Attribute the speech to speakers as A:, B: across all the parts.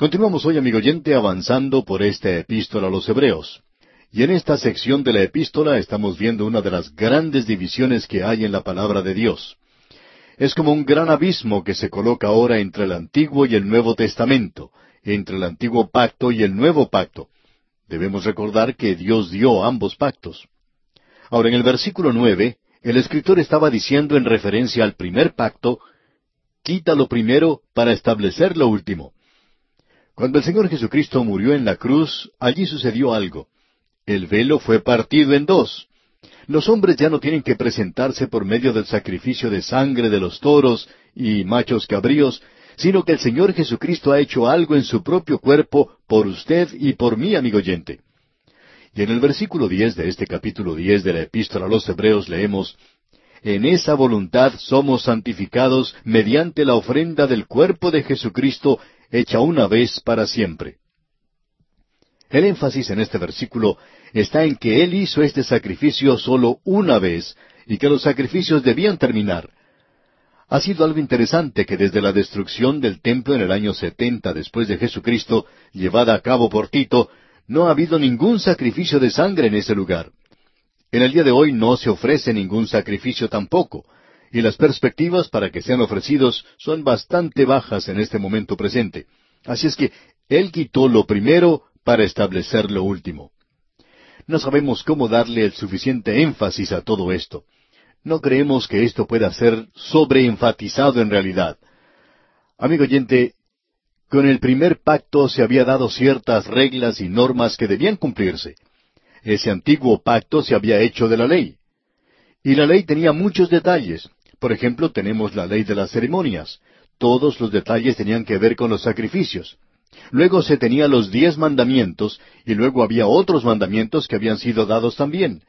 A: Continuamos hoy, amigo oyente, avanzando por esta epístola a los Hebreos. Y en esta sección de la epístola estamos viendo una de las grandes divisiones que hay en la palabra de Dios. Es como un gran abismo que se coloca ahora entre el Antiguo y el Nuevo Testamento, entre el Antiguo Pacto y el Nuevo Pacto. Debemos recordar que Dios dio ambos pactos. Ahora, en el versículo nueve, el escritor estaba diciendo en referencia al primer pacto, quita lo primero para establecer lo último. Cuando el Señor Jesucristo murió en la cruz, allí sucedió algo. El velo fue partido en dos. Los hombres ya no tienen que presentarse por medio del sacrificio de sangre de los toros y machos cabríos, sino que el Señor Jesucristo ha hecho algo en su propio cuerpo por usted y por mí, amigo oyente. Y en el versículo diez de este capítulo diez de la Epístola a los Hebreos leemos En esa voluntad somos santificados mediante la ofrenda del cuerpo de Jesucristo hecha una vez para siempre. El énfasis en este versículo está en que Él hizo este sacrificio solo una vez y que los sacrificios debían terminar. Ha sido algo interesante que desde la destrucción del templo en el año setenta después de Jesucristo, llevada a cabo por Tito, no ha habido ningún sacrificio de sangre en ese lugar. En el día de hoy no se ofrece ningún sacrificio tampoco, y las perspectivas para que sean ofrecidos son bastante bajas en este momento presente. Así es que Él quitó lo primero para establecer lo último. No sabemos cómo darle el suficiente énfasis a todo esto. No creemos que esto pueda ser sobreenfatizado en realidad. Amigo oyente, con el primer pacto se había dado ciertas reglas y normas que debían cumplirse. Ese antiguo pacto se había hecho de la ley. Y la ley tenía muchos detalles, por ejemplo, tenemos la ley de las ceremonias. Todos los detalles tenían que ver con los sacrificios. Luego se tenía los diez mandamientos, y luego había otros mandamientos que habían sido dados también.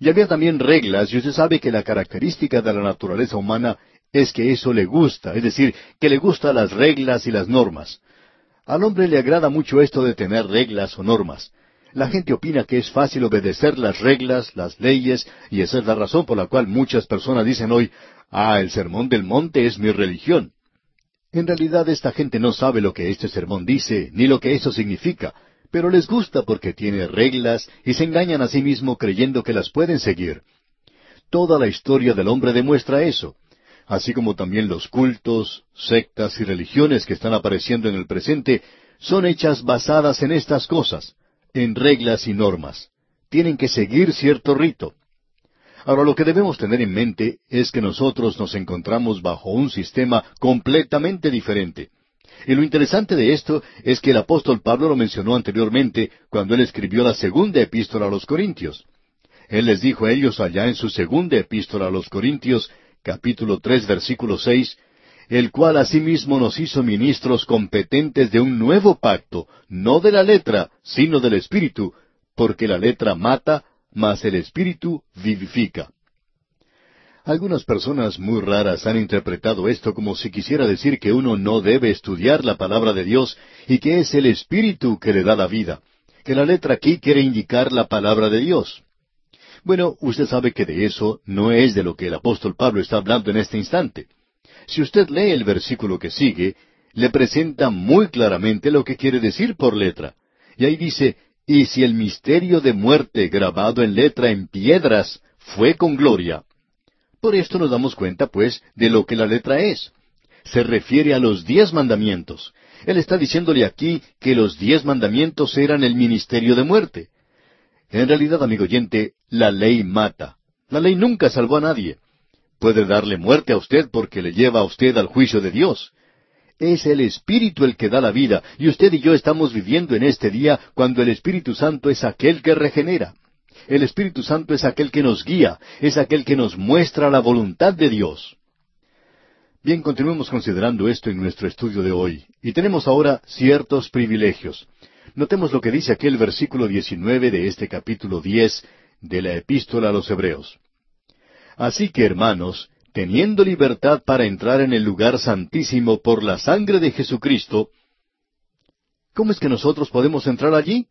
A: Y había también reglas, y usted sabe que la característica de la naturaleza humana es que eso le gusta, es decir, que le gustan las reglas y las normas. Al hombre le agrada mucho esto de tener reglas o normas. La gente opina que es fácil obedecer las reglas, las leyes, y esa es la razón por la cual muchas personas dicen hoy, Ah, el sermón del monte es mi religión. En realidad esta gente no sabe lo que este sermón dice, ni lo que eso significa, pero les gusta porque tiene reglas y se engañan a sí mismo creyendo que las pueden seguir. Toda la historia del hombre demuestra eso, así como también los cultos, sectas y religiones que están apareciendo en el presente son hechas basadas en estas cosas, en reglas y normas. Tienen que seguir cierto rito. Ahora, lo que debemos tener en mente es que nosotros nos encontramos bajo un sistema completamente diferente. Y lo interesante de esto es que el apóstol Pablo lo mencionó anteriormente cuando él escribió la segunda epístola a los Corintios. Él les dijo a ellos allá en su segunda epístola a los Corintios, capítulo tres, versículo seis, el cual asimismo nos hizo ministros competentes de un nuevo pacto, no de la letra, sino del Espíritu, porque la letra mata, el Espíritu vivifica. Algunas personas muy raras han interpretado esto como si quisiera decir que uno no debe estudiar la palabra de Dios y que es el Espíritu que le da la vida, que la letra aquí quiere indicar la palabra de Dios. Bueno, usted sabe que de eso no es de lo que el apóstol Pablo está hablando en este instante. Si usted lee el versículo que sigue, le presenta muy claramente lo que quiere decir por letra. Y ahí dice, y si el misterio de muerte grabado en letra en piedras fue con gloria. Por esto nos damos cuenta, pues, de lo que la letra es. Se refiere a los diez mandamientos. Él está diciéndole aquí que los diez mandamientos eran el ministerio de muerte. En realidad, amigo oyente, la ley mata. La ley nunca salvó a nadie. Puede darle muerte a usted porque le lleva a usted al juicio de Dios. Es el Espíritu el que da la vida, y usted y yo estamos viviendo en este día cuando el Espíritu Santo es aquel que regenera. El Espíritu Santo es aquel que nos guía, es aquel que nos muestra la voluntad de Dios. Bien, continuemos considerando esto en nuestro estudio de hoy, y tenemos ahora ciertos privilegios. Notemos lo que dice aquel versículo 19 de este capítulo 10 de la epístola a los Hebreos. Así que, hermanos, teniendo libertad para entrar en el lugar santísimo por la sangre de Jesucristo, ¿cómo es que nosotros podemos entrar allí?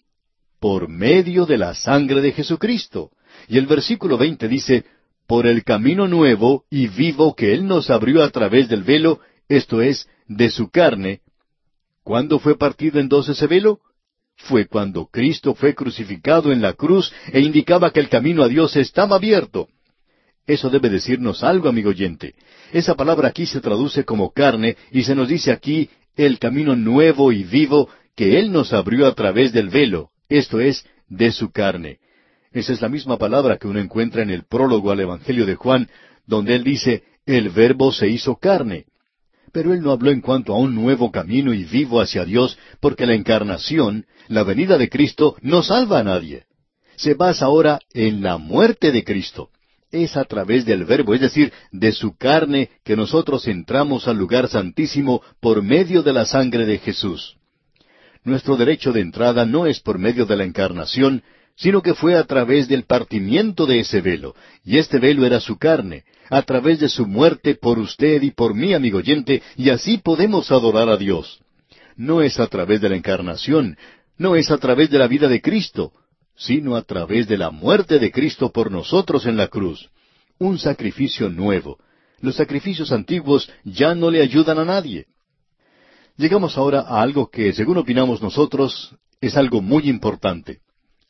A: Por medio de la sangre de Jesucristo. Y el versículo veinte dice, por el camino nuevo y vivo que Él nos abrió a través del velo, esto es, de su carne, ¿Cuándo fue partido en dos ese velo? Fue cuando Cristo fue crucificado en la cruz e indicaba que el camino a Dios estaba abierto. Eso debe decirnos algo, amigo oyente. Esa palabra aquí se traduce como carne y se nos dice aquí el camino nuevo y vivo que Él nos abrió a través del velo, esto es, de su carne. Esa es la misma palabra que uno encuentra en el prólogo al Evangelio de Juan, donde Él dice, el verbo se hizo carne. Pero Él no habló en cuanto a un nuevo camino y vivo hacia Dios, porque la encarnación, la venida de Cristo, no salva a nadie. Se basa ahora en la muerte de Cristo es a través del Verbo, es decir, de su carne, que nosotros entramos al lugar santísimo por medio de la sangre de Jesús. Nuestro derecho de entrada no es por medio de la encarnación, sino que fue a través del partimiento de ese velo, y este velo era su carne, a través de su muerte por usted y por mí, amigo oyente, y así podemos adorar a Dios. No es a través de la encarnación, no es a través de la vida de Cristo, sino a través de la muerte de Cristo por nosotros en la cruz. Un sacrificio nuevo. Los sacrificios antiguos ya no le ayudan a nadie. Llegamos ahora a algo que, según opinamos nosotros, es algo muy importante.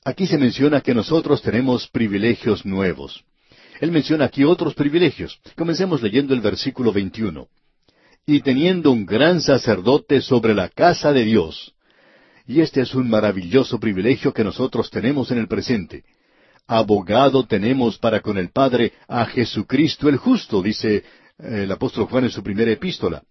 A: Aquí se menciona que nosotros tenemos privilegios nuevos. Él menciona aquí otros privilegios. Comencemos leyendo el versículo 21. Y teniendo un gran sacerdote sobre la casa de Dios, y este es un maravilloso privilegio que nosotros tenemos en el presente. Abogado tenemos para con el Padre a Jesucristo el justo, dice eh, el apóstol Juan en su primera epístola.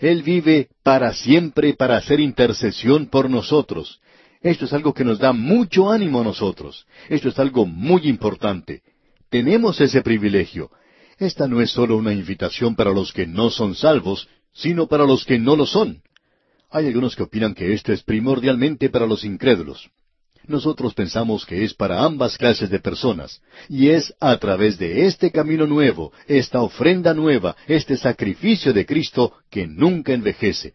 A: Él vive para siempre para hacer intercesión por nosotros. Esto es algo que nos da mucho ánimo a nosotros. Esto es algo muy importante. Tenemos ese privilegio. Esta no es solo una invitación para los que no son salvos, sino para los que no lo son. Hay algunos que opinan que esto es primordialmente para los incrédulos. Nosotros pensamos que es para ambas clases de personas, y es a través de este camino nuevo, esta ofrenda nueva, este sacrificio de Cristo que nunca envejece.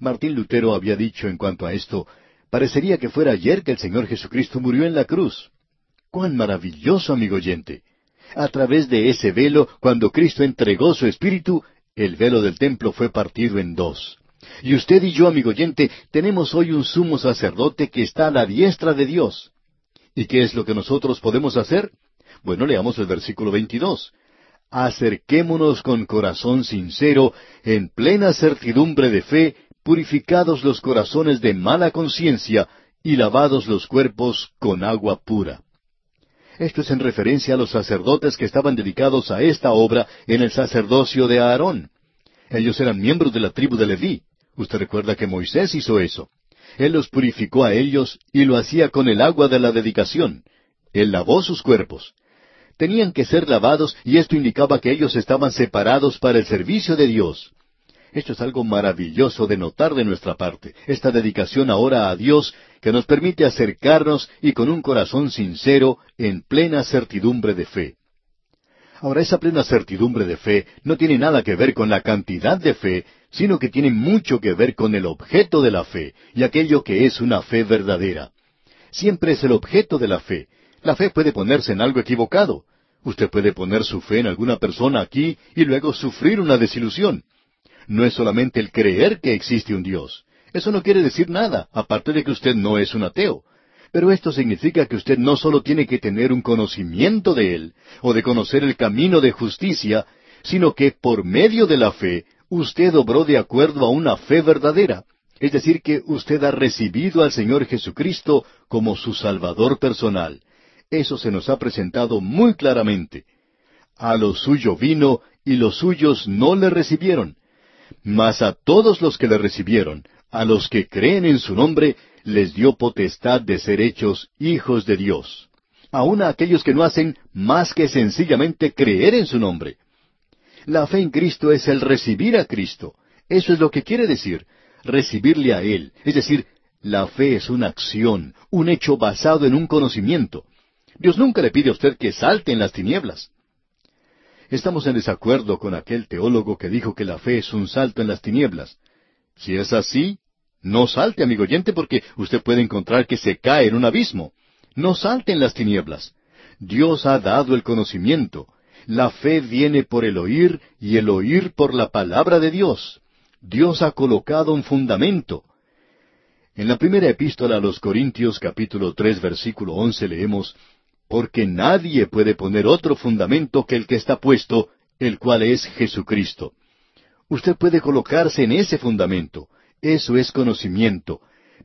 A: Martín Lutero había dicho en cuanto a esto, parecería que fuera ayer que el Señor Jesucristo murió en la cruz. ¡Cuán maravilloso, amigo oyente! A través de ese velo, cuando Cristo entregó su espíritu, el velo del templo fue partido en dos. Y usted y yo, amigo oyente, tenemos hoy un sumo sacerdote que está a la diestra de Dios. ¿Y qué es lo que nosotros podemos hacer? Bueno, leamos el versículo 22. Acerquémonos con corazón sincero, en plena certidumbre de fe, purificados los corazones de mala conciencia y lavados los cuerpos con agua pura. Esto es en referencia a los sacerdotes que estaban dedicados a esta obra en el sacerdocio de Aarón. Ellos eran miembros de la tribu de Leví. Usted recuerda que Moisés hizo eso. Él los purificó a ellos y lo hacía con el agua de la dedicación. Él lavó sus cuerpos. Tenían que ser lavados y esto indicaba que ellos estaban separados para el servicio de Dios. Esto es algo maravilloso de notar de nuestra parte, esta dedicación ahora a Dios que nos permite acercarnos y con un corazón sincero, en plena certidumbre de fe. Ahora, esa plena certidumbre de fe no tiene nada que ver con la cantidad de fe, sino que tiene mucho que ver con el objeto de la fe y aquello que es una fe verdadera. Siempre es el objeto de la fe. La fe puede ponerse en algo equivocado. Usted puede poner su fe en alguna persona aquí y luego sufrir una desilusión. No es solamente el creer que existe un Dios. Eso no quiere decir nada, aparte de que usted no es un ateo. Pero esto significa que usted no solo tiene que tener un conocimiento de Él, o de conocer el camino de justicia, sino que por medio de la fe usted obró de acuerdo a una fe verdadera. Es decir, que usted ha recibido al Señor Jesucristo como su Salvador personal. Eso se nos ha presentado muy claramente. A lo suyo vino y los suyos no le recibieron. Mas a todos los que le recibieron, a los que creen en su nombre, les dio potestad de ser hechos hijos de Dios, aun a aquellos que no hacen más que sencillamente creer en su nombre. La fe en Cristo es el recibir a Cristo. Eso es lo que quiere decir, recibirle a Él. Es decir, la fe es una acción, un hecho basado en un conocimiento. Dios nunca le pide a usted que salte en las tinieblas. Estamos en desacuerdo con aquel teólogo que dijo que la fe es un salto en las tinieblas. Si es así, no salte, amigo oyente, porque usted puede encontrar que se cae en un abismo. No salte en las tinieblas. Dios ha dado el conocimiento. La fe viene por el oír y el oír por la palabra de Dios. Dios ha colocado un fundamento. En la primera epístola a los Corintios capítulo tres versículo once leemos, Porque nadie puede poner otro fundamento que el que está puesto, el cual es Jesucristo. Usted puede colocarse en ese fundamento. Eso es conocimiento.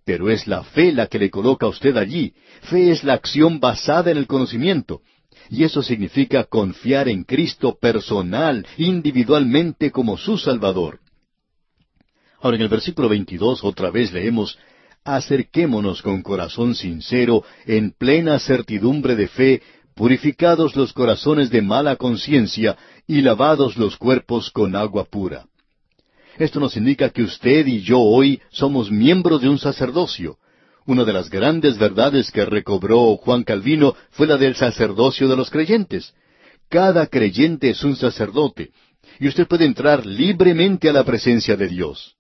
A: Pero es la fe la que le coloca a usted allí. Fe es la acción basada en el conocimiento. Y eso significa confiar en Cristo personal, individualmente como su Salvador. Ahora en el versículo 22 otra vez leemos, Acerquémonos con corazón sincero, en plena certidumbre de fe, purificados los corazones de mala conciencia y lavados los cuerpos con agua pura. Esto nos indica que usted y yo hoy somos miembros de un sacerdocio. Una de las grandes verdades que recobró Juan Calvino fue la del sacerdocio de los creyentes. Cada creyente es un sacerdote, y usted puede entrar libremente a la presencia de Dios.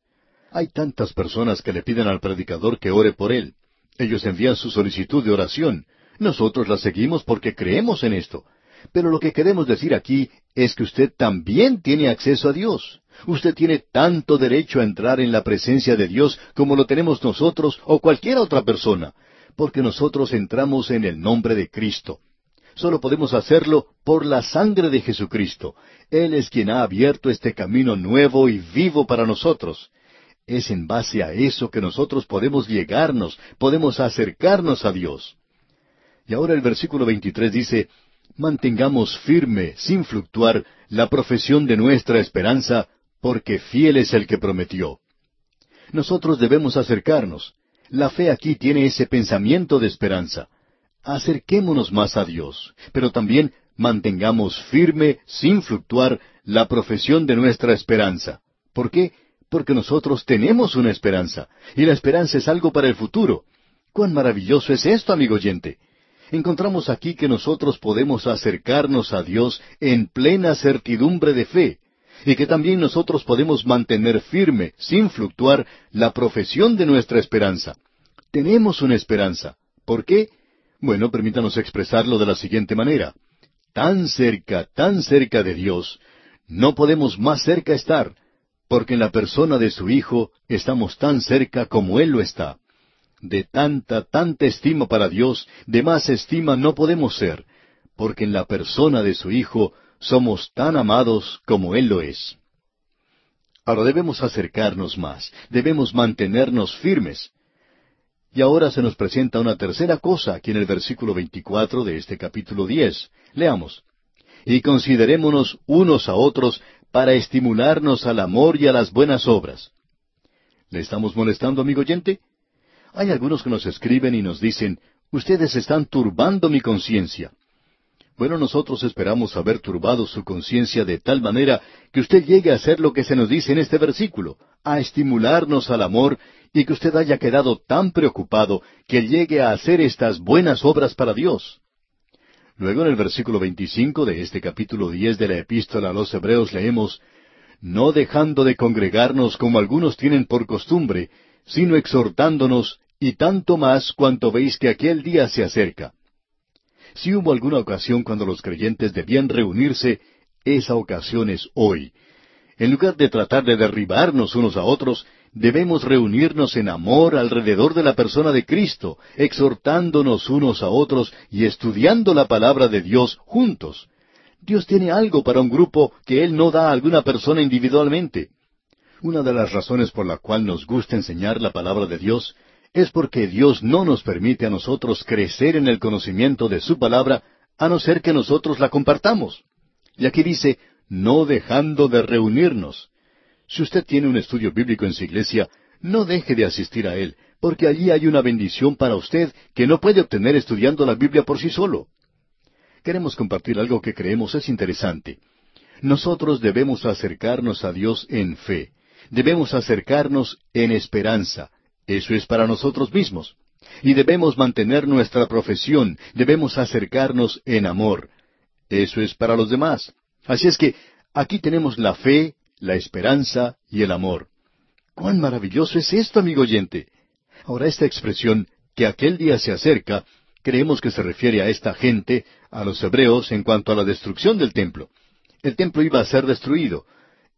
A: Hay tantas personas que le piden al predicador que ore por él. Ellos envían su solicitud de oración. Nosotros la seguimos porque creemos en esto. Pero lo que queremos decir aquí es que usted también tiene acceso a Dios. Usted tiene tanto derecho a entrar en la presencia de Dios como lo tenemos nosotros o cualquier otra persona, porque nosotros entramos en el nombre de Cristo. Solo podemos hacerlo por la sangre de Jesucristo. Él es quien ha abierto este camino nuevo y vivo para nosotros. Es en base a eso que nosotros podemos llegarnos, podemos acercarnos a Dios. Y ahora el versículo 23 dice, mantengamos firme, sin fluctuar, la profesión de nuestra esperanza, porque fiel es el que prometió. Nosotros debemos acercarnos. La fe aquí tiene ese pensamiento de esperanza. Acerquémonos más a Dios, pero también mantengamos firme, sin fluctuar, la profesión de nuestra esperanza. ¿Por qué? Porque nosotros tenemos una esperanza, y la esperanza es algo para el futuro. ¡Cuán maravilloso es esto, amigo oyente! Encontramos aquí que nosotros podemos acercarnos a Dios en plena certidumbre de fe y que también nosotros podemos mantener firme, sin fluctuar, la profesión de nuestra esperanza. Tenemos una esperanza. ¿Por qué? Bueno, permítanos expresarlo de la siguiente manera. Tan cerca, tan cerca de Dios, no podemos más cerca estar, porque en la persona de su Hijo estamos tan cerca como Él lo está. De tanta, tanta estima para Dios, de más estima no podemos ser, porque en la persona de su Hijo somos tan amados como Él lo es. Ahora debemos acercarnos más, debemos mantenernos firmes. Y ahora se nos presenta una tercera cosa aquí en el versículo 24 de este capítulo 10. Leamos. Y considerémonos unos a otros para estimularnos al amor y a las buenas obras. ¿Le estamos molestando, amigo oyente? Hay algunos que nos escriben y nos dicen, ustedes están turbando mi conciencia. Bueno, nosotros esperamos haber turbado su conciencia de tal manera que usted llegue a hacer lo que se nos dice en este versículo, a estimularnos al amor y que usted haya quedado tan preocupado que llegue a hacer estas buenas obras para Dios. Luego en el versículo 25 de este capítulo 10 de la epístola a los Hebreos leemos, No dejando de congregarnos como algunos tienen por costumbre, sino exhortándonos, y tanto más cuanto veis que aquel día se acerca. Si hubo alguna ocasión cuando los creyentes debían reunirse, esa ocasión es hoy. En lugar de tratar de derribarnos unos a otros, debemos reunirnos en amor alrededor de la persona de Cristo, exhortándonos unos a otros y estudiando la palabra de Dios juntos. Dios tiene algo para un grupo que Él no da a alguna persona individualmente. Una de las razones por la cual nos gusta enseñar la palabra de Dios es porque Dios no nos permite a nosotros crecer en el conocimiento de su palabra a no ser que nosotros la compartamos. Y aquí dice, no dejando de reunirnos. Si usted tiene un estudio bíblico en su iglesia, no deje de asistir a él, porque allí hay una bendición para usted que no puede obtener estudiando la Biblia por sí solo. Queremos compartir algo que creemos es interesante. Nosotros debemos acercarnos a Dios en fe. Debemos acercarnos en esperanza, eso es para nosotros mismos. Y debemos mantener nuestra profesión, debemos acercarnos en amor. Eso es para los demás. Así es que aquí tenemos la fe, la esperanza y el amor. ¡Cuán maravilloso es esto, amigo oyente! Ahora esta expresión, que aquel día se acerca, creemos que se refiere a esta gente, a los hebreos, en cuanto a la destrucción del templo. El templo iba a ser destruido.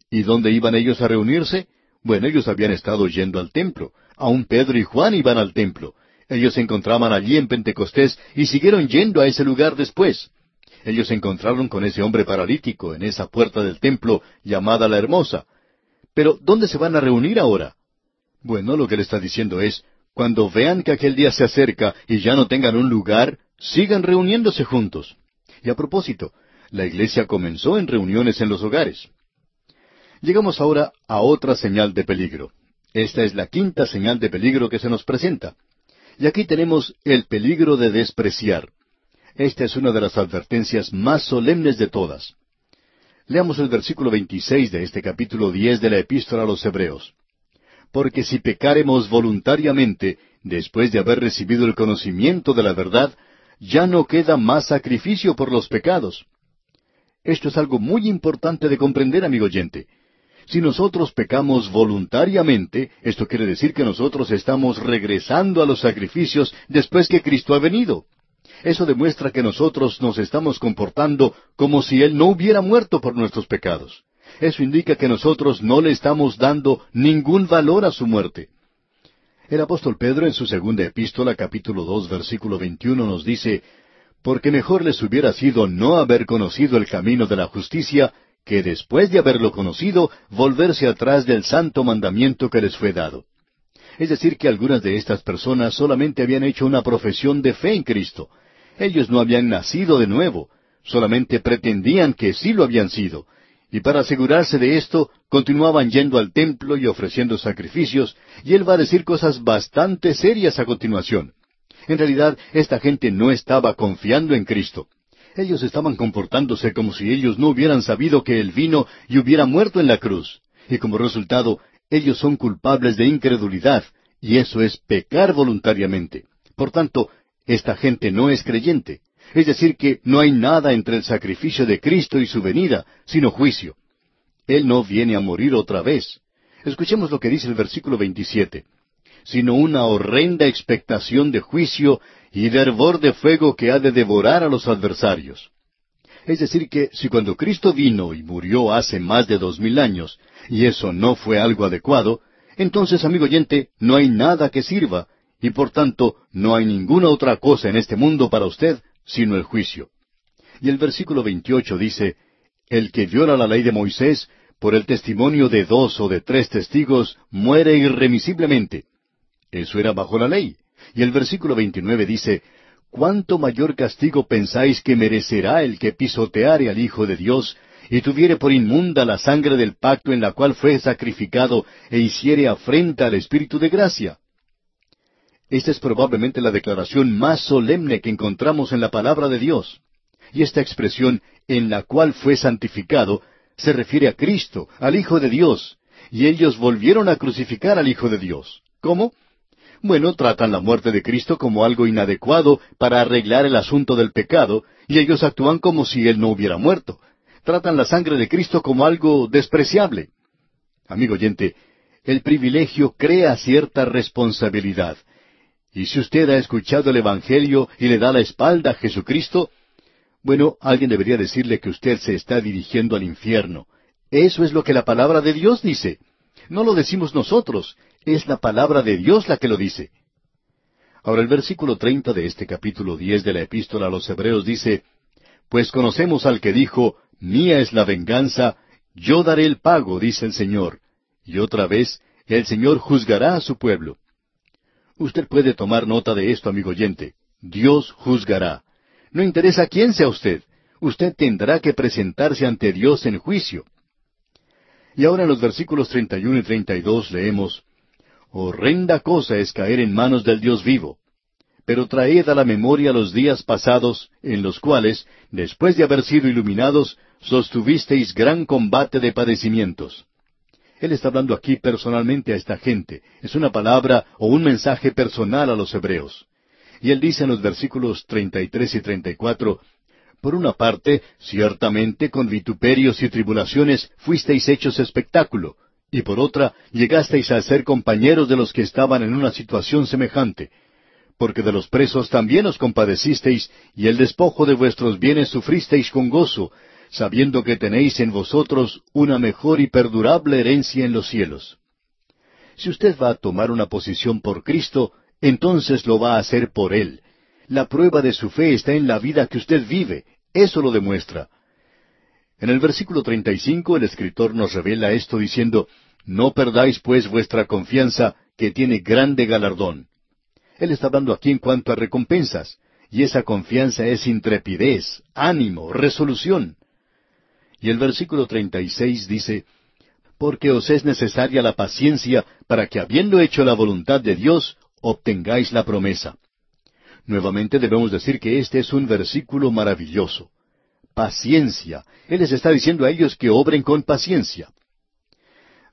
A: ¿Y dónde iban ellos a reunirse? Bueno, ellos habían estado yendo al templo. Aún Pedro y Juan iban al templo. Ellos se encontraban allí en Pentecostés y siguieron yendo a ese lugar después. Ellos se encontraron con ese hombre paralítico en esa puerta del templo llamada la Hermosa. Pero, ¿dónde se van a reunir ahora? Bueno, lo que le está diciendo es, cuando vean que aquel día se acerca y ya no tengan un lugar, sigan reuniéndose juntos. Y a propósito, la iglesia comenzó en reuniones en los hogares. Llegamos ahora a otra señal de peligro. Esta es la quinta señal de peligro que se nos presenta. Y aquí tenemos el peligro de despreciar. Esta es una de las advertencias más solemnes de todas. Leamos el versículo 26 de este capítulo 10 de la epístola a los Hebreos. Porque si pecaremos voluntariamente, después de haber recibido el conocimiento de la verdad, ya no queda más sacrificio por los pecados. Esto es algo muy importante de comprender, amigo oyente. Si nosotros pecamos voluntariamente, esto quiere decir que nosotros estamos regresando a los sacrificios después que Cristo ha venido. Eso demuestra que nosotros nos estamos comportando como si Él no hubiera muerto por nuestros pecados. Eso indica que nosotros no le estamos dando ningún valor a su muerte. El apóstol Pedro en su segunda epístola capítulo dos versículo veintiuno nos dice, Porque mejor les hubiera sido no haber conocido el camino de la justicia, que después de haberlo conocido, volverse atrás del santo mandamiento que les fue dado. Es decir, que algunas de estas personas solamente habían hecho una profesión de fe en Cristo, ellos no habían nacido de nuevo, solamente pretendían que sí lo habían sido, y para asegurarse de esto, continuaban yendo al templo y ofreciendo sacrificios, y él va a decir cosas bastante serias a continuación. En realidad, esta gente no estaba confiando en Cristo. Ellos estaban comportándose como si ellos no hubieran sabido que Él vino y hubiera muerto en la cruz. Y como resultado, ellos son culpables de incredulidad, y eso es pecar voluntariamente. Por tanto, esta gente no es creyente. Es decir, que no hay nada entre el sacrificio de Cristo y su venida, sino juicio. Él no viene a morir otra vez. Escuchemos lo que dice el versículo 27. Sino una horrenda expectación de juicio y de hervor de fuego que ha de devorar a los adversarios. Es decir, que si cuando Cristo vino y murió hace más de dos mil años, y eso no fue algo adecuado, entonces, amigo oyente, no hay nada que sirva, y por tanto no hay ninguna otra cosa en este mundo para usted sino el juicio. Y el versículo 28 dice, El que viola la ley de Moisés, por el testimonio de dos o de tres testigos, muere irremisiblemente. Eso era bajo la ley. Y el versículo 29 dice, ¿Cuánto mayor castigo pensáis que merecerá el que pisoteare al Hijo de Dios y tuviere por inmunda la sangre del pacto en la cual fue sacrificado e hiciere afrenta al Espíritu de gracia? Esta es probablemente la declaración más solemne que encontramos en la palabra de Dios. Y esta expresión, en la cual fue santificado, se refiere a Cristo, al Hijo de Dios, y ellos volvieron a crucificar al Hijo de Dios. ¿Cómo? Bueno, tratan la muerte de Cristo como algo inadecuado para arreglar el asunto del pecado, y ellos actúan como si Él no hubiera muerto. Tratan la sangre de Cristo como algo despreciable. Amigo oyente, el privilegio crea cierta responsabilidad, y si usted ha escuchado el Evangelio y le da la espalda a Jesucristo, bueno, alguien debería decirle que usted se está dirigiendo al infierno. Eso es lo que la palabra de Dios dice. No lo decimos nosotros, es la palabra de Dios la que lo dice. Ahora el versículo treinta de este capítulo diez de la epístola a los Hebreos dice, Pues conocemos al que dijo, Mía es la venganza, yo daré el pago, dice el Señor. Y otra vez, el Señor juzgará a su pueblo. Usted puede tomar nota de esto, amigo oyente. Dios juzgará. No interesa quién sea usted. Usted tendrá que presentarse ante Dios en juicio. Y ahora en los versículos 31 y 32 leemos, Horrenda cosa es caer en manos del Dios vivo. Pero traed a la memoria los días pasados, en los cuales, después de haber sido iluminados, sostuvisteis gran combate de padecimientos. Él está hablando aquí personalmente a esta gente. Es una palabra o un mensaje personal a los hebreos. Y él dice en los versículos 33 y 34, Por una parte, ciertamente con vituperios y tribulaciones fuisteis hechos espectáculo, y por otra, llegasteis a ser compañeros de los que estaban en una situación semejante, porque de los presos también os compadecisteis, y el despojo de vuestros bienes sufristeis con gozo, sabiendo que tenéis en vosotros una mejor y perdurable herencia en los cielos. Si usted va a tomar una posición por Cristo, entonces lo va a hacer por Él. La prueba de su fe está en la vida que usted vive. Eso lo demuestra. En el versículo 35 el escritor nos revela esto diciendo, No perdáis pues vuestra confianza, que tiene grande galardón. Él está hablando aquí en cuanto a recompensas, y esa confianza es intrepidez, ánimo, resolución. Y el versículo 36 dice, Porque os es necesaria la paciencia para que habiendo hecho la voluntad de Dios, obtengáis la promesa. Nuevamente debemos decir que este es un versículo maravilloso. Paciencia. Él les está diciendo a ellos que obren con paciencia.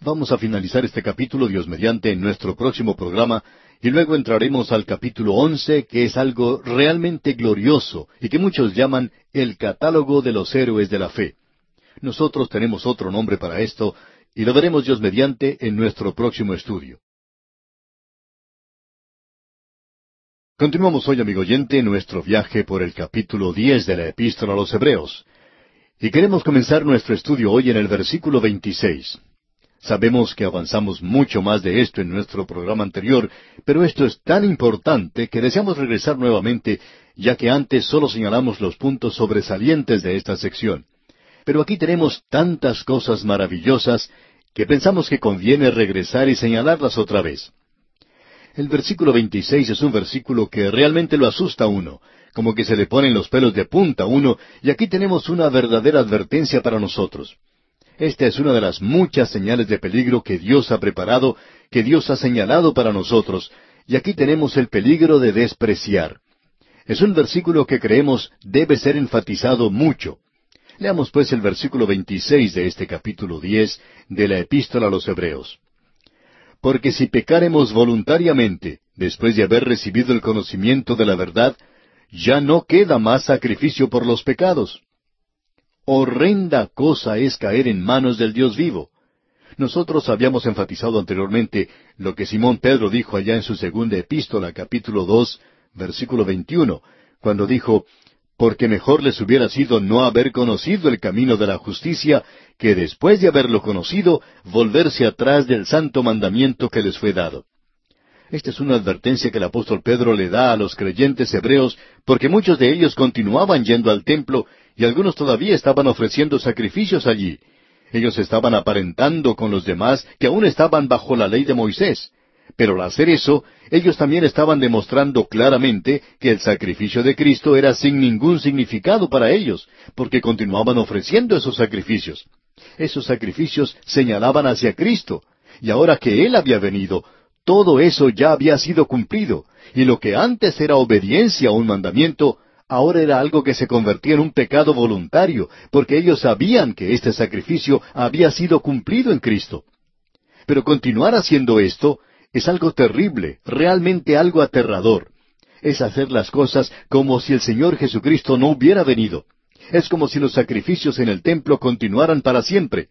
A: Vamos a finalizar este capítulo, Dios mediante, en nuestro próximo programa, y luego entraremos al capítulo once, que es algo realmente glorioso y que muchos llaman el catálogo de los héroes de la fe. Nosotros tenemos otro nombre para esto, y lo veremos Dios mediante en nuestro próximo estudio. Continuamos hoy, amigo oyente, nuestro viaje por el capítulo diez de la Epístola a los Hebreos. Y queremos comenzar nuestro estudio hoy en el versículo veintiséis. Sabemos que avanzamos mucho más de esto en nuestro programa anterior, pero esto es tan importante que deseamos regresar nuevamente, ya que antes solo señalamos los puntos sobresalientes de esta sección. Pero aquí tenemos tantas cosas maravillosas que pensamos que conviene regresar y señalarlas otra vez. El versículo 26 es un versículo que realmente lo asusta a uno, como que se le ponen los pelos de punta a uno, y aquí tenemos una verdadera advertencia para nosotros. Esta es una de las muchas señales de peligro que Dios ha preparado, que Dios ha señalado para nosotros, y aquí tenemos el peligro de despreciar. Es un versículo que creemos debe ser enfatizado mucho. Leamos pues el versículo 26 de este capítulo 10 de la epístola a los Hebreos. Porque si pecaremos voluntariamente, después de haber recibido el conocimiento de la verdad, ya no queda más sacrificio por los pecados. Horrenda cosa es caer en manos del Dios vivo. Nosotros habíamos enfatizado anteriormente lo que Simón Pedro dijo allá en su segunda epístola, capítulo dos, versículo veintiuno, cuando dijo, porque mejor les hubiera sido no haber conocido el camino de la justicia, que después de haberlo conocido, volverse atrás del santo mandamiento que les fue dado. Esta es una advertencia que el apóstol Pedro le da a los creyentes hebreos, porque muchos de ellos continuaban yendo al templo y algunos todavía estaban ofreciendo sacrificios allí. Ellos estaban aparentando con los demás que aún estaban bajo la ley de Moisés. Pero al hacer eso, ellos también estaban demostrando claramente que el sacrificio de Cristo era sin ningún significado para ellos, porque continuaban ofreciendo esos sacrificios. Esos sacrificios señalaban hacia Cristo, y ahora que Él había venido, todo eso ya había sido cumplido, y lo que antes era obediencia a un mandamiento, ahora era algo que se convertía en un pecado voluntario, porque ellos sabían que este sacrificio había sido cumplido en Cristo. Pero continuar haciendo esto es algo terrible, realmente algo aterrador. Es hacer las cosas como si el Señor Jesucristo no hubiera venido. Es como si los sacrificios en el templo continuaran para siempre.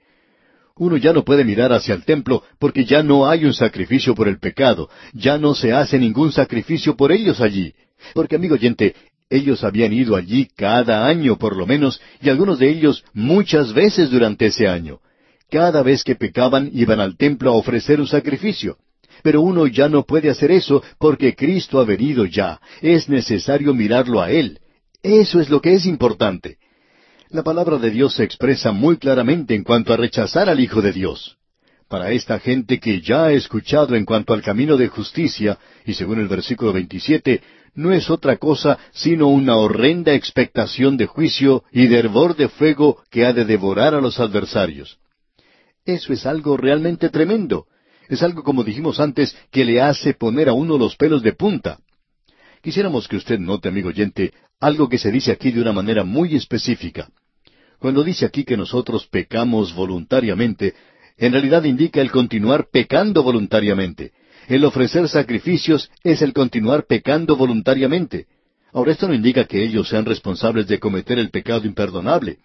A: Uno ya no puede mirar hacia el templo porque ya no hay un sacrificio por el pecado, ya no se hace ningún sacrificio por ellos allí. Porque, amigo oyente, ellos habían ido allí cada año por lo menos, y algunos de ellos muchas veces durante ese año. Cada vez que pecaban iban al templo a ofrecer un sacrificio. Pero uno ya no puede hacer eso porque Cristo ha venido ya. Es necesario mirarlo a Él. Eso es lo que es importante. La palabra de Dios se expresa muy claramente en cuanto a rechazar al Hijo de Dios. Para esta gente que ya ha escuchado en cuanto al camino de justicia, y según el versículo 27, no es otra cosa sino una horrenda expectación de juicio y de hervor de fuego que ha de devorar a los adversarios. Eso es algo realmente tremendo. Es algo, como dijimos antes, que le hace poner a uno los pelos de punta. Quisiéramos que usted note, amigo oyente, algo que se dice aquí de una manera muy específica. Cuando dice aquí que nosotros pecamos voluntariamente, en realidad indica el continuar pecando voluntariamente. El ofrecer sacrificios es el continuar pecando voluntariamente. Ahora, esto no indica que ellos sean responsables de cometer el pecado imperdonable.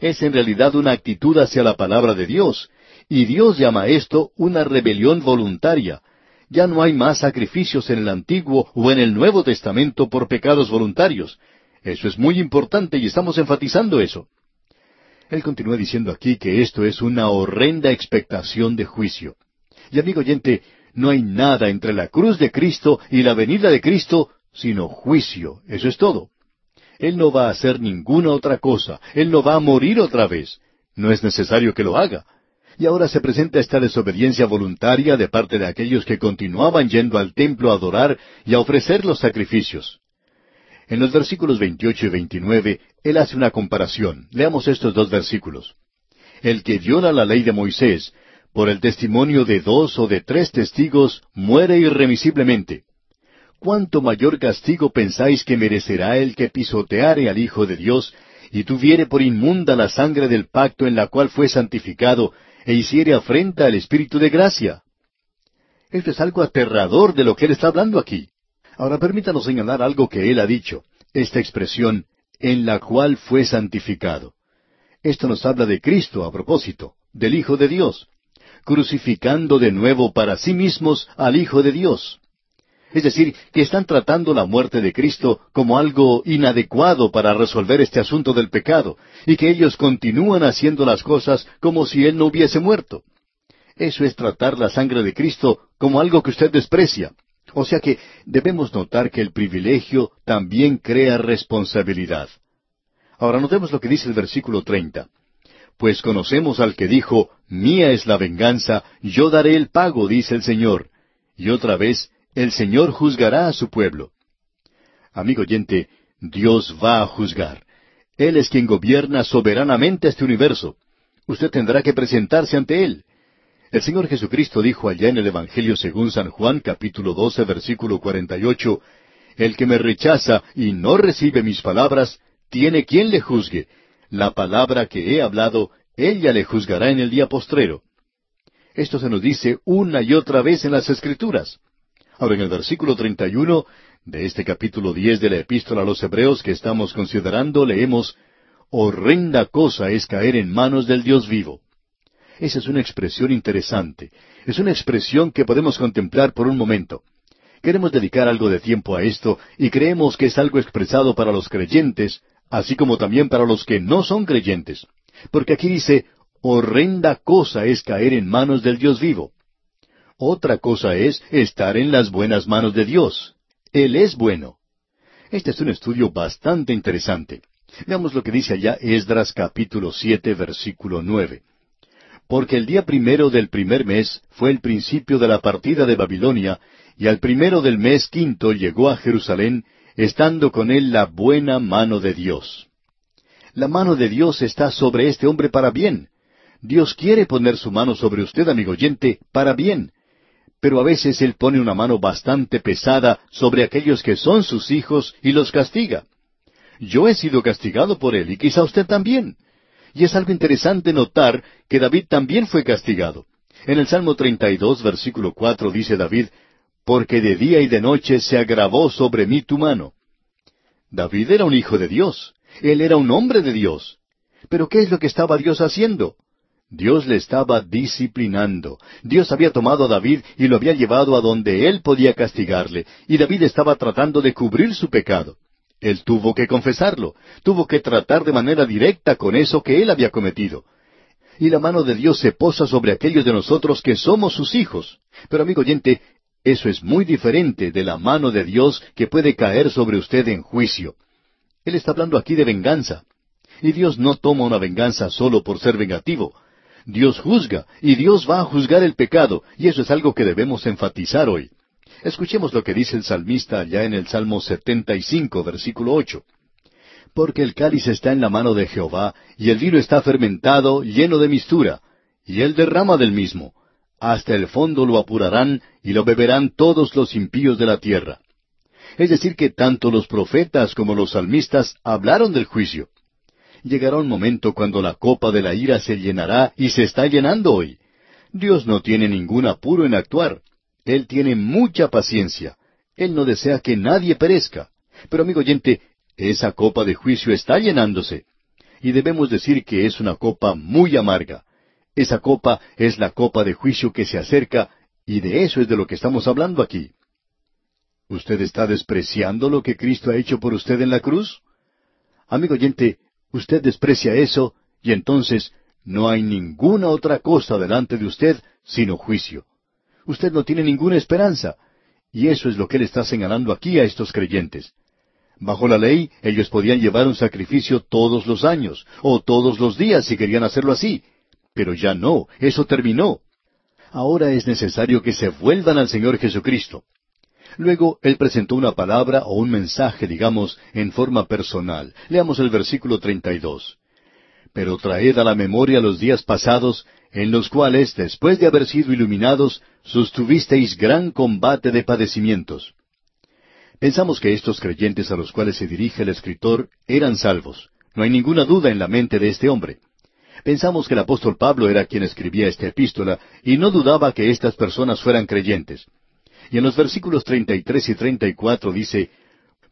A: Es en realidad una actitud hacia la palabra de Dios, y Dios llama esto una rebelión voluntaria. Ya no hay más sacrificios en el Antiguo o en el Nuevo Testamento por pecados voluntarios. Eso es muy importante y estamos enfatizando eso. Él continúa diciendo aquí que esto es una horrenda expectación de juicio. Y amigo oyente, no hay nada entre la cruz de Cristo y la venida de Cristo sino juicio. Eso es todo. Él no va a hacer ninguna otra cosa. Él no va a morir otra vez. No es necesario que lo haga. Y ahora se presenta esta desobediencia voluntaria de parte de aquellos que continuaban yendo al templo a adorar y a ofrecer los sacrificios. En los versículos 28 y 29, él hace una comparación. Leamos estos dos versículos. El que viola la ley de Moisés, por el testimonio de dos o de tres testigos, muere irremisiblemente. ¿Cuánto mayor castigo pensáis que merecerá el que pisoteare al Hijo de Dios y tuviere por inmunda la sangre del pacto en la cual fue santificado e hiciere afrenta al Espíritu de gracia? Esto es algo aterrador de lo que él está hablando aquí. Ahora permítanos señalar algo que él ha dicho, esta expresión, en la cual fue santificado. Esto nos habla de Cristo a propósito, del Hijo de Dios, crucificando de nuevo para sí mismos al Hijo de Dios. Es decir, que están tratando la muerte de Cristo como algo inadecuado para resolver este asunto del pecado, y que ellos continúan haciendo las cosas como si Él no hubiese muerto. Eso es tratar la sangre de Cristo como algo que usted desprecia. O sea que debemos notar que el privilegio también crea responsabilidad. Ahora notemos lo que dice el versículo treinta. Pues conocemos al que dijo, Mía es la venganza, yo daré el pago, dice el Señor. Y otra vez, el Señor juzgará a su pueblo. Amigo oyente, Dios va a juzgar. Él es quien gobierna soberanamente este universo. Usted tendrá que presentarse ante Él. El Señor Jesucristo dijo allá en el Evangelio según San Juan capítulo 12 versículo 48, El que me rechaza y no recibe mis palabras, tiene quien le juzgue. La palabra que he hablado, ella le juzgará en el día postrero. Esto se nos dice una y otra vez en las Escrituras. Ahora en el versículo 31 de este capítulo 10 de la epístola a los Hebreos que estamos considerando, leemos, Horrenda cosa es caer en manos del Dios vivo. Esa es una expresión interesante. Es una expresión que podemos contemplar por un momento. Queremos dedicar algo de tiempo a esto y creemos que es algo expresado para los creyentes, así como también para los que no son creyentes. Porque aquí dice, horrenda cosa es caer en manos del Dios vivo. Otra cosa es estar en las buenas manos de Dios. Él es bueno. Este es un estudio bastante interesante. Veamos lo que dice allá Esdras capítulo siete versículo nueve porque el día primero del primer mes fue el principio de la partida de Babilonia, y al primero del mes quinto llegó a Jerusalén, estando con él la buena mano de Dios. La mano de Dios está sobre este hombre para bien. Dios quiere poner su mano sobre usted, amigo oyente, para bien. Pero a veces Él pone una mano bastante pesada sobre aquellos que son sus hijos y los castiga. Yo he sido castigado por Él y quizá usted también. Y es algo interesante notar que David también fue castigado. En el Salmo 32, versículo 4 dice David, Porque de día y de noche se agravó sobre mí tu mano. David era un hijo de Dios. Él era un hombre de Dios. Pero ¿qué es lo que estaba Dios haciendo? Dios le estaba disciplinando. Dios había tomado a David y lo había llevado a donde él podía castigarle, y David estaba tratando de cubrir su pecado. Él tuvo que confesarlo, tuvo que tratar de manera directa con eso que él había cometido. Y la mano de Dios se posa sobre aquellos de nosotros que somos sus hijos. Pero amigo oyente, eso es muy diferente de la mano de Dios que puede caer sobre usted en juicio. Él está hablando aquí de venganza. Y Dios no toma una venganza solo por ser vengativo. Dios juzga, y Dios va a juzgar el pecado, y eso es algo que debemos enfatizar hoy. Escuchemos lo que dice el salmista allá en el Salmo 75, versículo 8. Porque el cáliz está en la mano de Jehová, y el vino está fermentado, lleno de mistura, y él derrama del mismo. Hasta el fondo lo apurarán, y lo beberán todos los impíos de la tierra. Es decir, que tanto los profetas como los salmistas hablaron del juicio. Llegará un momento cuando la copa de la ira se llenará y se está llenando hoy. Dios no tiene ningún apuro en actuar. Él tiene mucha paciencia. Él no desea que nadie perezca. Pero amigo oyente, esa copa de juicio está llenándose. Y debemos decir que es una copa muy amarga. Esa copa es la copa de juicio que se acerca, y de eso es de lo que estamos hablando aquí. ¿Usted está despreciando lo que Cristo ha hecho por usted en la cruz? Amigo oyente, usted desprecia eso, y entonces no hay ninguna otra cosa delante de usted sino juicio. Usted no tiene ninguna esperanza. Y eso es lo que Él está señalando aquí a estos creyentes. Bajo la ley, ellos podían llevar un sacrificio todos los años, o todos los días si querían hacerlo así. Pero ya no, eso terminó. Ahora es necesario que se vuelvan al Señor Jesucristo. Luego, Él presentó una palabra o un mensaje, digamos, en forma personal. Leamos el versículo 32. Pero traed a la memoria los días pasados, en los cuales, después de haber sido iluminados, sostuvisteis gran combate de padecimientos. Pensamos que estos creyentes a los cuales se dirige el escritor eran salvos. No hay ninguna duda en la mente de este hombre. Pensamos que el apóstol Pablo era quien escribía esta epístola y no dudaba que estas personas fueran creyentes. Y en los versículos 33 y 34 dice,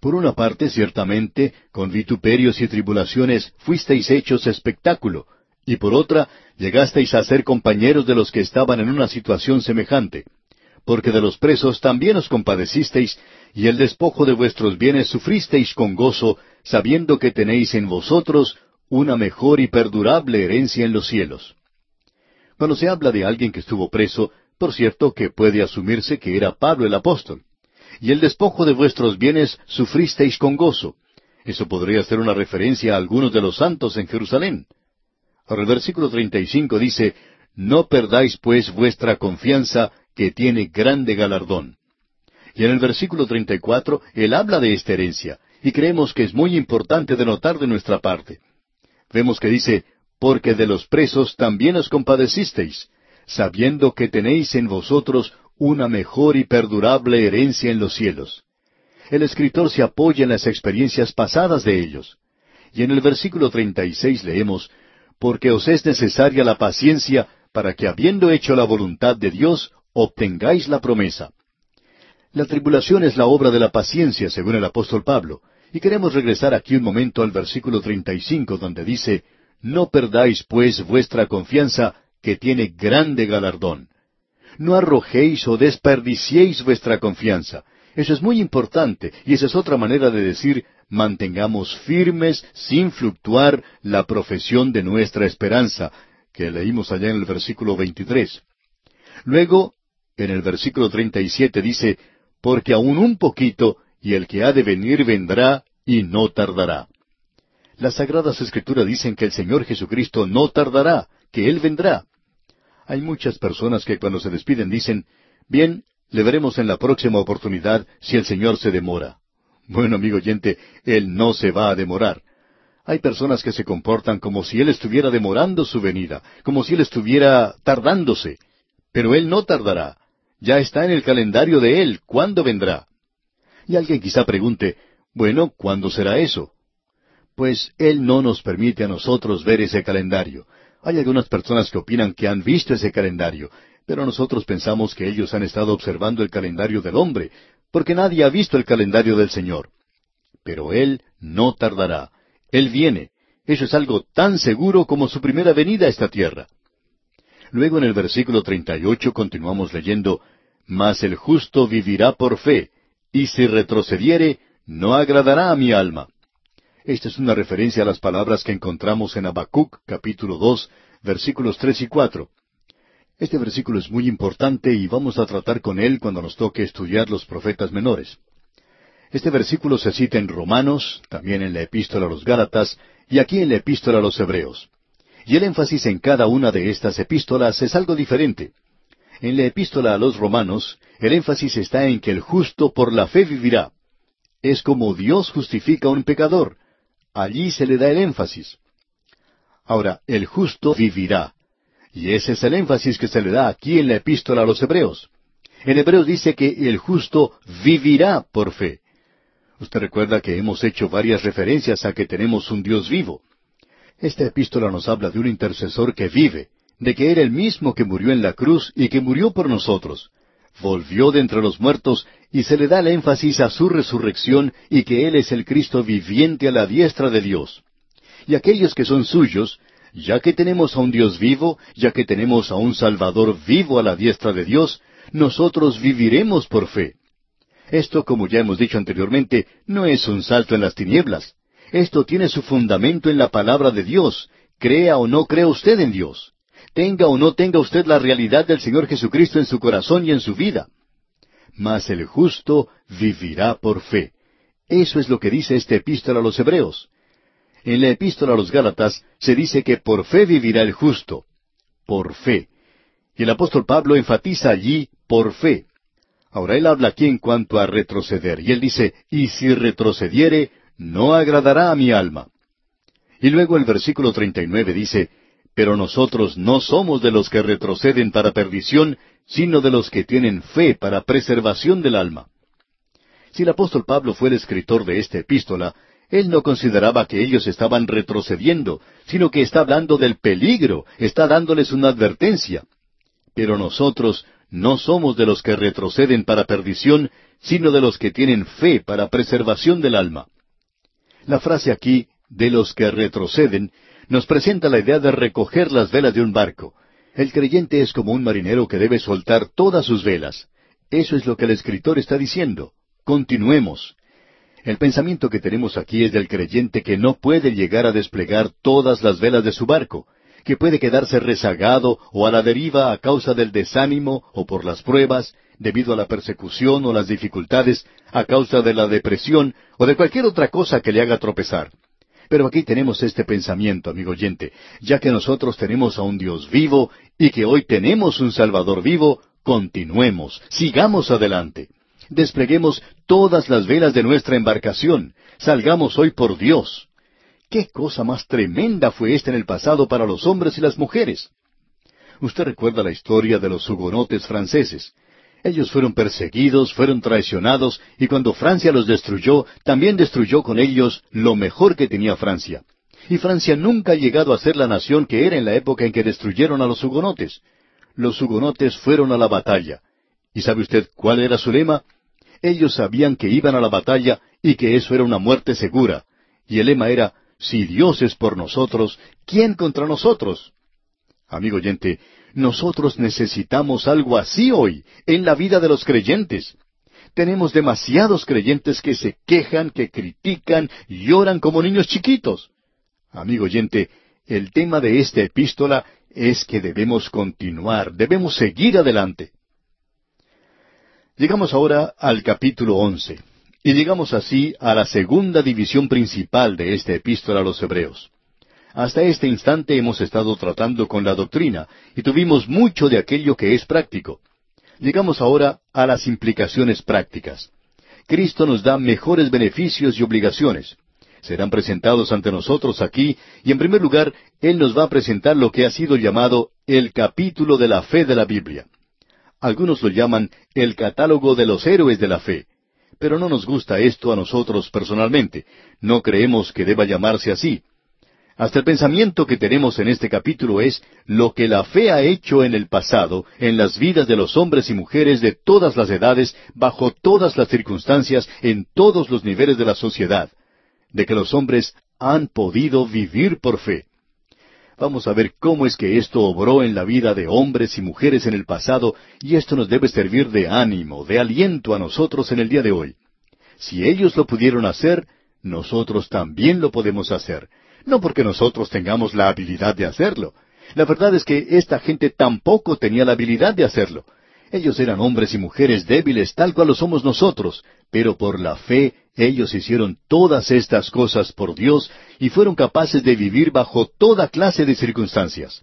A: Por una parte, ciertamente, con vituperios y tribulaciones fuisteis hechos espectáculo, y por otra, llegasteis a ser compañeros de los que estaban en una situación semejante, porque de los presos también os compadecisteis, y el despojo de vuestros bienes sufristeis con gozo, sabiendo que tenéis en vosotros una mejor y perdurable herencia en los cielos. Cuando se habla de alguien que estuvo preso, por cierto que puede asumirse que era Pablo el apóstol. Y el despojo de vuestros bienes sufristeis con gozo. Eso podría ser una referencia a algunos de los santos en Jerusalén. Ahora el versículo 35 dice, No perdáis pues vuestra confianza, que tiene grande galardón. Y en el versículo 34 él habla de esta herencia, y creemos que es muy importante de notar de nuestra parte. Vemos que dice, porque de los presos también os compadecisteis, sabiendo que tenéis en vosotros una mejor y perdurable herencia en los cielos. El escritor se apoya en las experiencias pasadas de ellos. Y en el versículo 36 leemos, porque os es necesaria la paciencia para que habiendo hecho la voluntad de Dios, obtengáis la promesa. La tribulación es la obra de la paciencia, según el apóstol Pablo, y queremos regresar aquí un momento al versículo 35, donde dice, No perdáis pues vuestra confianza, que tiene grande galardón. No arrojéis o desperdiciéis vuestra confianza. Eso es muy importante, y esa es otra manera de decir, mantengamos firmes, sin fluctuar, la profesión de nuestra esperanza, que leímos allá en el versículo 23. Luego, en el versículo 37 dice, porque aún un poquito, y el que ha de venir vendrá, y no tardará. Las Sagradas Escrituras dicen que el Señor Jesucristo no tardará, que Él vendrá. Hay muchas personas que cuando se despiden dicen, bien, le veremos en la próxima oportunidad si el Señor se demora. Bueno, amigo oyente, Él no se va a demorar. Hay personas que se comportan como si Él estuviera demorando su venida, como si Él estuviera tardándose. Pero Él no tardará. Ya está en el calendario de Él. ¿Cuándo vendrá? Y alguien quizá pregunte, bueno, ¿cuándo será eso? Pues Él no nos permite a nosotros ver ese calendario. Hay algunas personas que opinan que han visto ese calendario, pero nosotros pensamos que ellos han estado observando el calendario del hombre, porque nadie ha visto el calendario del Señor. Pero Él no tardará. Él viene. Eso es algo tan seguro como su primera venida a esta tierra. Luego en el versículo 38 continuamos leyendo, Mas el justo vivirá por fe, y si retrocediere, no agradará a mi alma. Esta es una referencia a las palabras que encontramos en Habacuc capítulo 2, versículos 3 y 4. Este versículo es muy importante y vamos a tratar con él cuando nos toque estudiar los profetas menores. Este versículo se cita en Romanos, también en la epístola a los Gálatas y aquí en la epístola a los Hebreos. Y el énfasis en cada una de estas epístolas es algo diferente. En la epístola a los Romanos, el énfasis está en que el justo por la fe vivirá. Es como Dios justifica a un pecador. Allí se le da el énfasis. Ahora, el justo vivirá. Y ese es el énfasis que se le da aquí en la epístola a los Hebreos. En Hebreos dice que el justo vivirá por fe. Usted recuerda que hemos hecho varias referencias a que tenemos un Dios vivo. Esta epístola nos habla de un intercesor que vive, de que era el mismo que murió en la cruz y que murió por nosotros. Volvió de entre los muertos y se le da el énfasis a su resurrección y que Él es el Cristo viviente a la diestra de Dios. Y aquellos que son suyos, ya que tenemos a un Dios vivo, ya que tenemos a un Salvador vivo a la diestra de Dios, nosotros viviremos por fe. Esto, como ya hemos dicho anteriormente, no es un salto en las tinieblas. Esto tiene su fundamento en la palabra de Dios, crea o no crea usted en Dios. tenga o no tenga usted la realidad del Señor Jesucristo en su corazón y en su vida. Mas el justo vivirá por fe. Eso es lo que dice esta epístola a los Hebreos. En la epístola a los Gálatas se dice que por fe vivirá el justo. Por fe. Y el apóstol Pablo enfatiza allí por fe. Ahora él habla aquí en cuanto a retroceder, y él dice, y si retrocediere, no agradará a mi alma. Y luego el versículo 39 dice, pero nosotros no somos de los que retroceden para perdición, sino de los que tienen fe para preservación del alma. Si el apóstol Pablo fue el escritor de esta epístola, él no consideraba que ellos estaban retrocediendo, sino que está hablando del peligro, está dándoles una advertencia. Pero nosotros no somos de los que retroceden para perdición, sino de los que tienen fe para preservación del alma. La frase aquí, de los que retroceden, nos presenta la idea de recoger las velas de un barco. El creyente es como un marinero que debe soltar todas sus velas. Eso es lo que el escritor está diciendo. Continuemos. El pensamiento que tenemos aquí es del creyente que no puede llegar a desplegar todas las velas de su barco, que puede quedarse rezagado o a la deriva a causa del desánimo o por las pruebas, debido a la persecución o las dificultades, a causa de la depresión o de cualquier otra cosa que le haga tropezar. Pero aquí tenemos este pensamiento, amigo oyente, ya que nosotros tenemos a un Dios vivo y que hoy tenemos un Salvador vivo, continuemos, sigamos adelante. Despleguemos todas las velas de nuestra embarcación, salgamos hoy por Dios. ¿Qué cosa más tremenda fue esta en el pasado para los hombres y las mujeres? Usted recuerda la historia de los hugonotes franceses. Ellos fueron perseguidos, fueron traicionados, y cuando Francia los destruyó, también destruyó con ellos lo mejor que tenía Francia. Y Francia nunca ha llegado a ser la nación que era en la época en que destruyeron a los hugonotes. Los hugonotes fueron a la batalla. ¿Y sabe usted cuál era su lema? Ellos sabían que iban a la batalla y que eso era una muerte segura. Y el lema era, si Dios es por nosotros, ¿quién contra nosotros? Amigo oyente, nosotros necesitamos algo así hoy, en la vida de los creyentes. Tenemos demasiados creyentes que se quejan, que critican, lloran como niños chiquitos. Amigo oyente, el tema de esta epístola es que debemos continuar, debemos seguir adelante. Llegamos ahora al capítulo once, y llegamos así a la segunda división principal de esta epístola a los Hebreos. Hasta este instante hemos estado tratando con la doctrina y tuvimos mucho de aquello que es práctico. Llegamos ahora a las implicaciones prácticas. Cristo nos da mejores beneficios y obligaciones. Serán presentados ante nosotros aquí y en primer lugar Él nos va a presentar lo que ha sido llamado el capítulo de la fe de la Biblia. Algunos lo llaman el catálogo de los héroes de la fe. Pero no nos gusta esto a nosotros personalmente. No creemos que deba llamarse así. Hasta el pensamiento que tenemos en este capítulo es lo que la fe ha hecho en el pasado, en las vidas de los hombres y mujeres de todas las edades, bajo todas las circunstancias, en todos los niveles de la sociedad, de que los hombres han podido vivir por fe. Vamos a ver cómo es que esto obró en la vida de hombres y mujeres en el pasado, y esto nos debe servir de ánimo, de aliento a nosotros en el día de hoy. Si ellos lo pudieron hacer, nosotros también lo podemos hacer no porque nosotros tengamos la habilidad de hacerlo. La verdad es que esta gente tampoco tenía la habilidad de hacerlo. Ellos eran hombres y mujeres débiles tal cual lo somos nosotros, pero por la fe ellos hicieron todas estas cosas por Dios y fueron capaces de vivir bajo toda clase de circunstancias.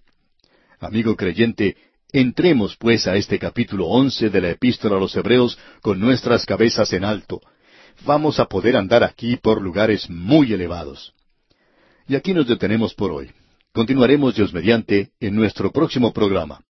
A: Amigo creyente, entremos pues a este capítulo once de la epístola a los Hebreos con nuestras cabezas en alto. Vamos a poder andar aquí por lugares muy elevados. Y aquí nos detenemos por hoy. Continuaremos Dios mediante en nuestro próximo programa.